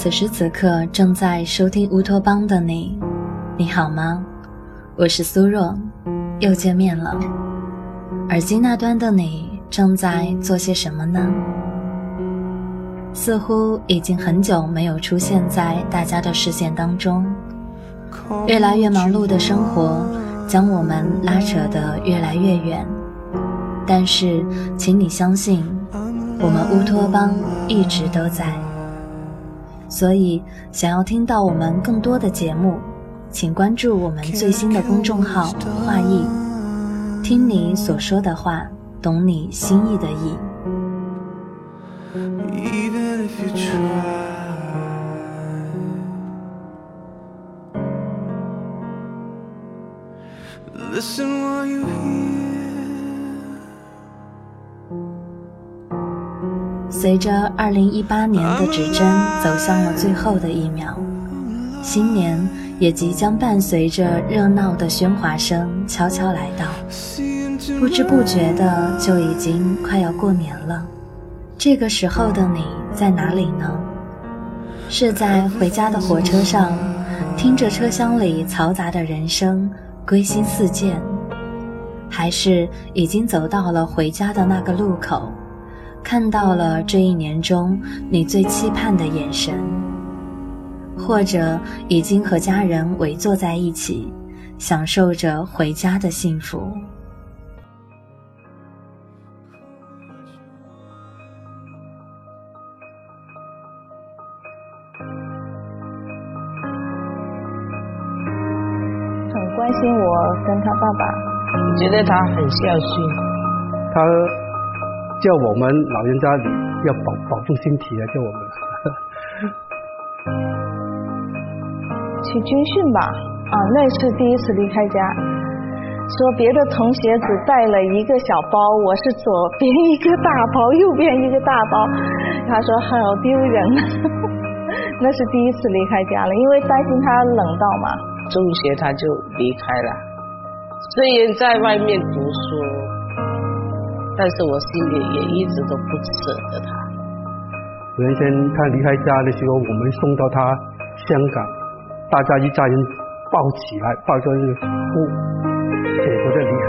此时此刻正在收听乌托邦的你，你好吗？我是苏若，又见面了。耳机那端的你正在做些什么呢？似乎已经很久没有出现在大家的视线当中。越来越忙碌的生活将我们拉扯得越来越远，但是，请你相信，我们乌托邦一直都在。所以，想要听到我们更多的节目，请关注我们最新的公众号“画意”，听你所说的话，懂你心意的意。随着二零一八年的指针走向了最后的一秒，新年也即将伴随着热闹的喧哗声悄悄来到，不知不觉的就已经快要过年了。这个时候的你在哪里呢？是在回家的火车上，听着车厢里嘈杂的人声，归心似箭，还是已经走到了回家的那个路口？看到了这一年中你最期盼的眼神，或者已经和家人围坐在一起，享受着回家的幸福。很关心我跟他爸爸，觉得他很孝顺，他。叫我们老人家要保保重身体啊！叫我们 去军训吧啊！那是第一次离开家，说别的同学只带了一个小包，我是左边一个大包，右边一个大包。他说好丢人，那是第一次离开家了，因为担心他冷到嘛。中学他就离开了，虽然在外面读书。但是我心里也一直都不舍得他。原先他离开家的时候，我们送到他香港，大家一家人抱起来，抱着那个哭，舍不得离开。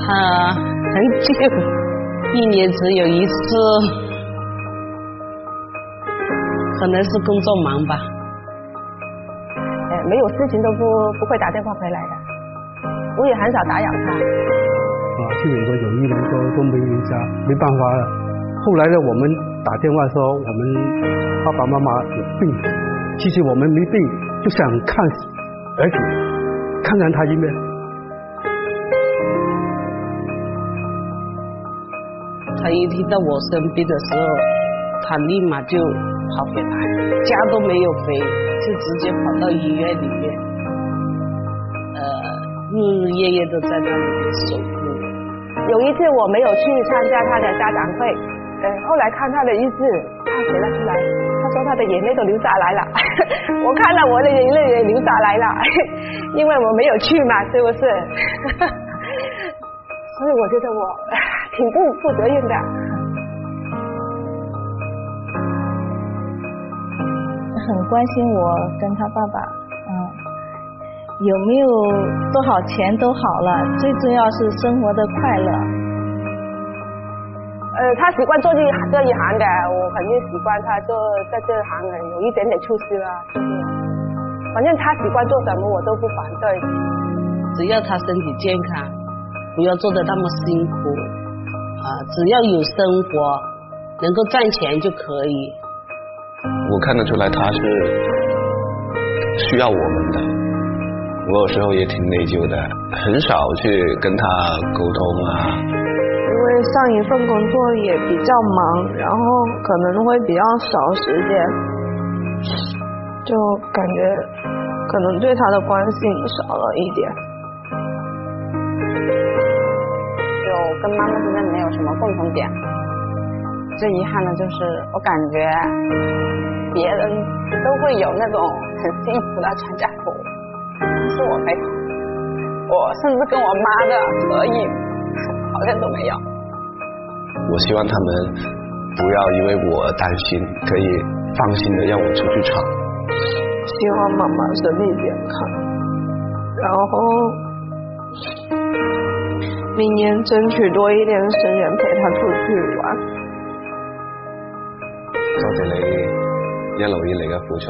他很久，一年只有一次，可能是工作忙吧。没有事情都不不会打电话回来的，我也很少打扰他。啊，去美国有一年多都没回家，没办法了。后来呢，我们打电话说我们爸爸妈妈有病，其实我们没病，就想看儿子，看看他一面。他一听到我生病的时候，他立马就跑回来，家都没有回。就直接跑到医院里面，呃，日日夜夜都在那里守护。有一次我没有去参加他的家长会，呃，后来看他的日志，他写了出来，他说他的眼泪都流下来了。我看到我的眼泪也流下来了，因为我没有去嘛，是不是？所以我觉得我挺不负责任的。很关心我跟他爸爸，嗯，有没有多少钱都好了，最重要是生活的快乐。呃，他习惯做这这一行的，我肯定习惯他做在这行的有一点点出息了，就是。反正他习惯做什么，我都不反对。只要他身体健康，不要做的那么辛苦，啊，只要有生活，能够赚钱就可以。我看得出来他是需要我们的，我有时候也挺内疚的，很少去跟他沟通啊。因为上一份工作也比较忙，然后可能会比较少时间，就感觉可能对他的关心少了一点。就跟妈妈之间没有什么共同点，最遗憾的就是我感觉。别人都会有那种很幸福的全家福，但是我没有，我甚至跟我妈的合影好像都没有。我希望他们不要因为我担心，可以放心的让我出去闯。希望妈妈身体健康，然后明年争取多一点时间陪她出去玩。多謝你一路以嚟嘅付出，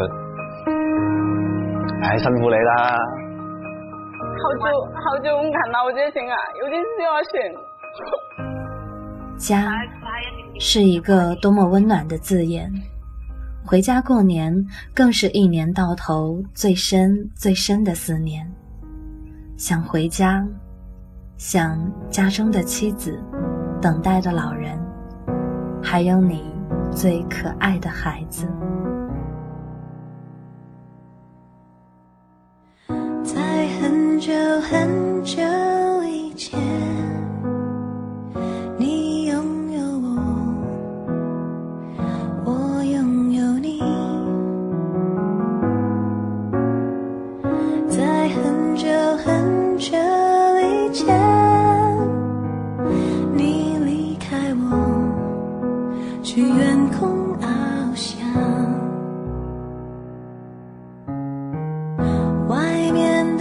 唉，辛苦你啦！好久好久没看到我这心啊，有点小心。家是一个多么温暖的字眼，回家过年更是一年到头最深最深的思念。想回家，想家中的妻子，等待的老人，还有你最可爱的孩子。在很久很久以前，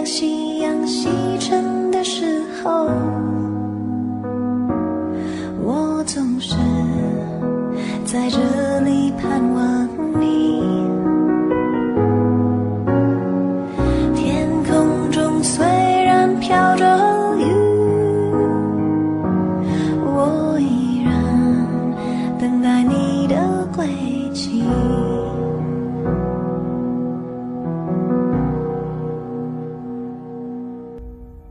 当夕阳西沉的时候，我总是在这里盼望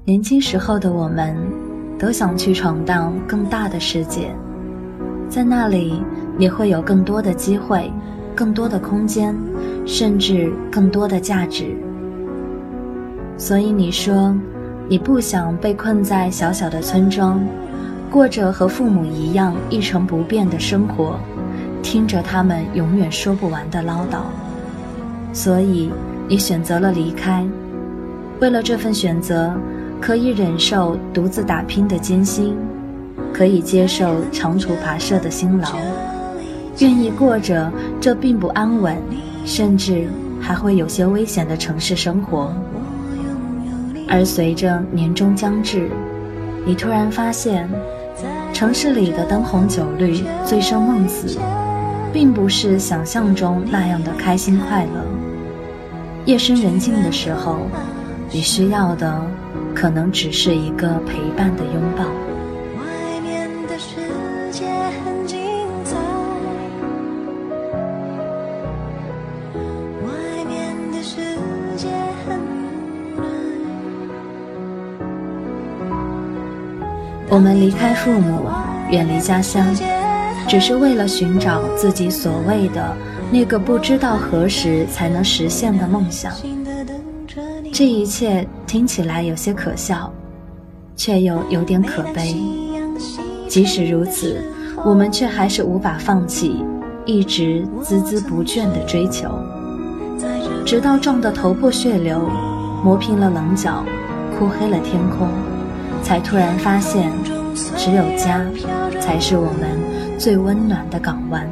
年轻时候的我们，都想去闯荡更大的世界，在那里你会有更多的机会、更多的空间，甚至更多的价值。所以你说，你不想被困在小小的村庄，过着和父母一样一成不变的生活，听着他们永远说不完的唠叨。所以你选择了离开，为了这份选择。可以忍受独自打拼的艰辛，可以接受长途跋涉的辛劳，愿意过着这并不安稳，甚至还会有些危险的城市生活。而随着年终将至，你突然发现，城市里的灯红酒绿、醉生梦死，并不是想象中那样的开心快乐。夜深人静的时候，你需要的。可能只是一个陪伴的拥抱。外面的世界很精彩，外面的世界很。我们离开父母，远离家乡，只是为了寻找自己所谓的那个不知道何时才能实现的梦想。这一切听起来有些可笑，却又有点可悲。即使如此，我们却还是无法放弃，一直孜孜不倦地追求，直到撞得头破血流，磨平了棱角，哭黑了天空，才突然发现，只有家，才是我们最温暖的港湾。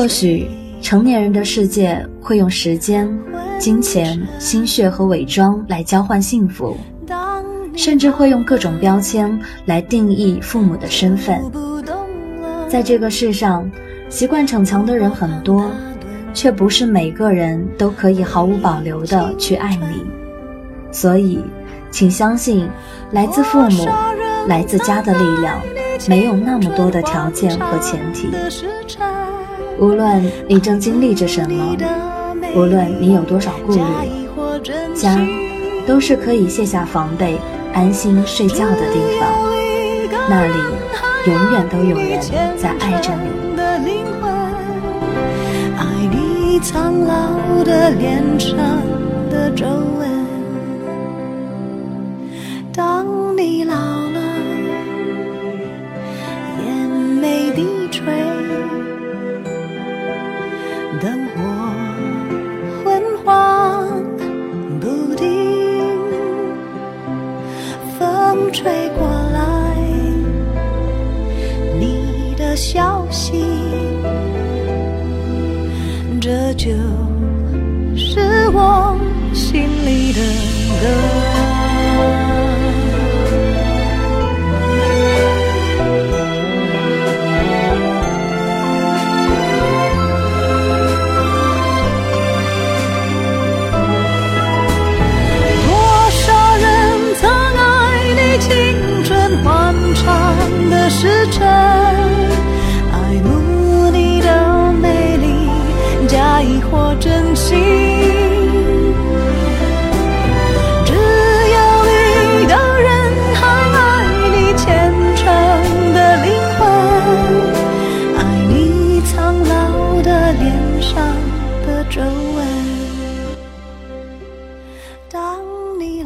或许成年人的世界会用时间、金钱、心血和伪装来交换幸福，甚至会用各种标签来定义父母的身份。在这个世上，习惯逞强的人很多，却不是每个人都可以毫无保留的去爱你。所以，请相信，来自父母、来自家的力量，没有那么多的条件和前提。无论你正经历着什么，无论你有多少顾虑，家都是可以卸下防备、安心睡觉的地方。那里永远都有人在爱着你。爱你苍老的脸上的皱纹。这就是我心里的歌。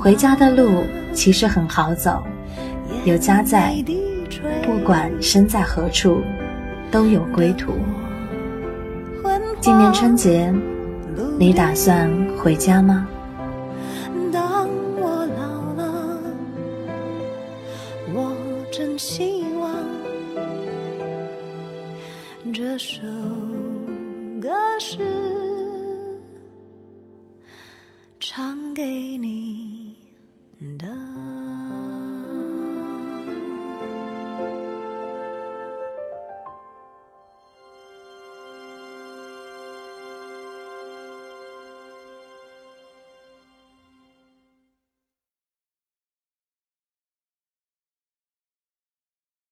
回家的路其实很好走，有家在，不管身在何处，都有归途。今年春节，你打算回家吗？当我老了，我真希望这首歌是唱给你。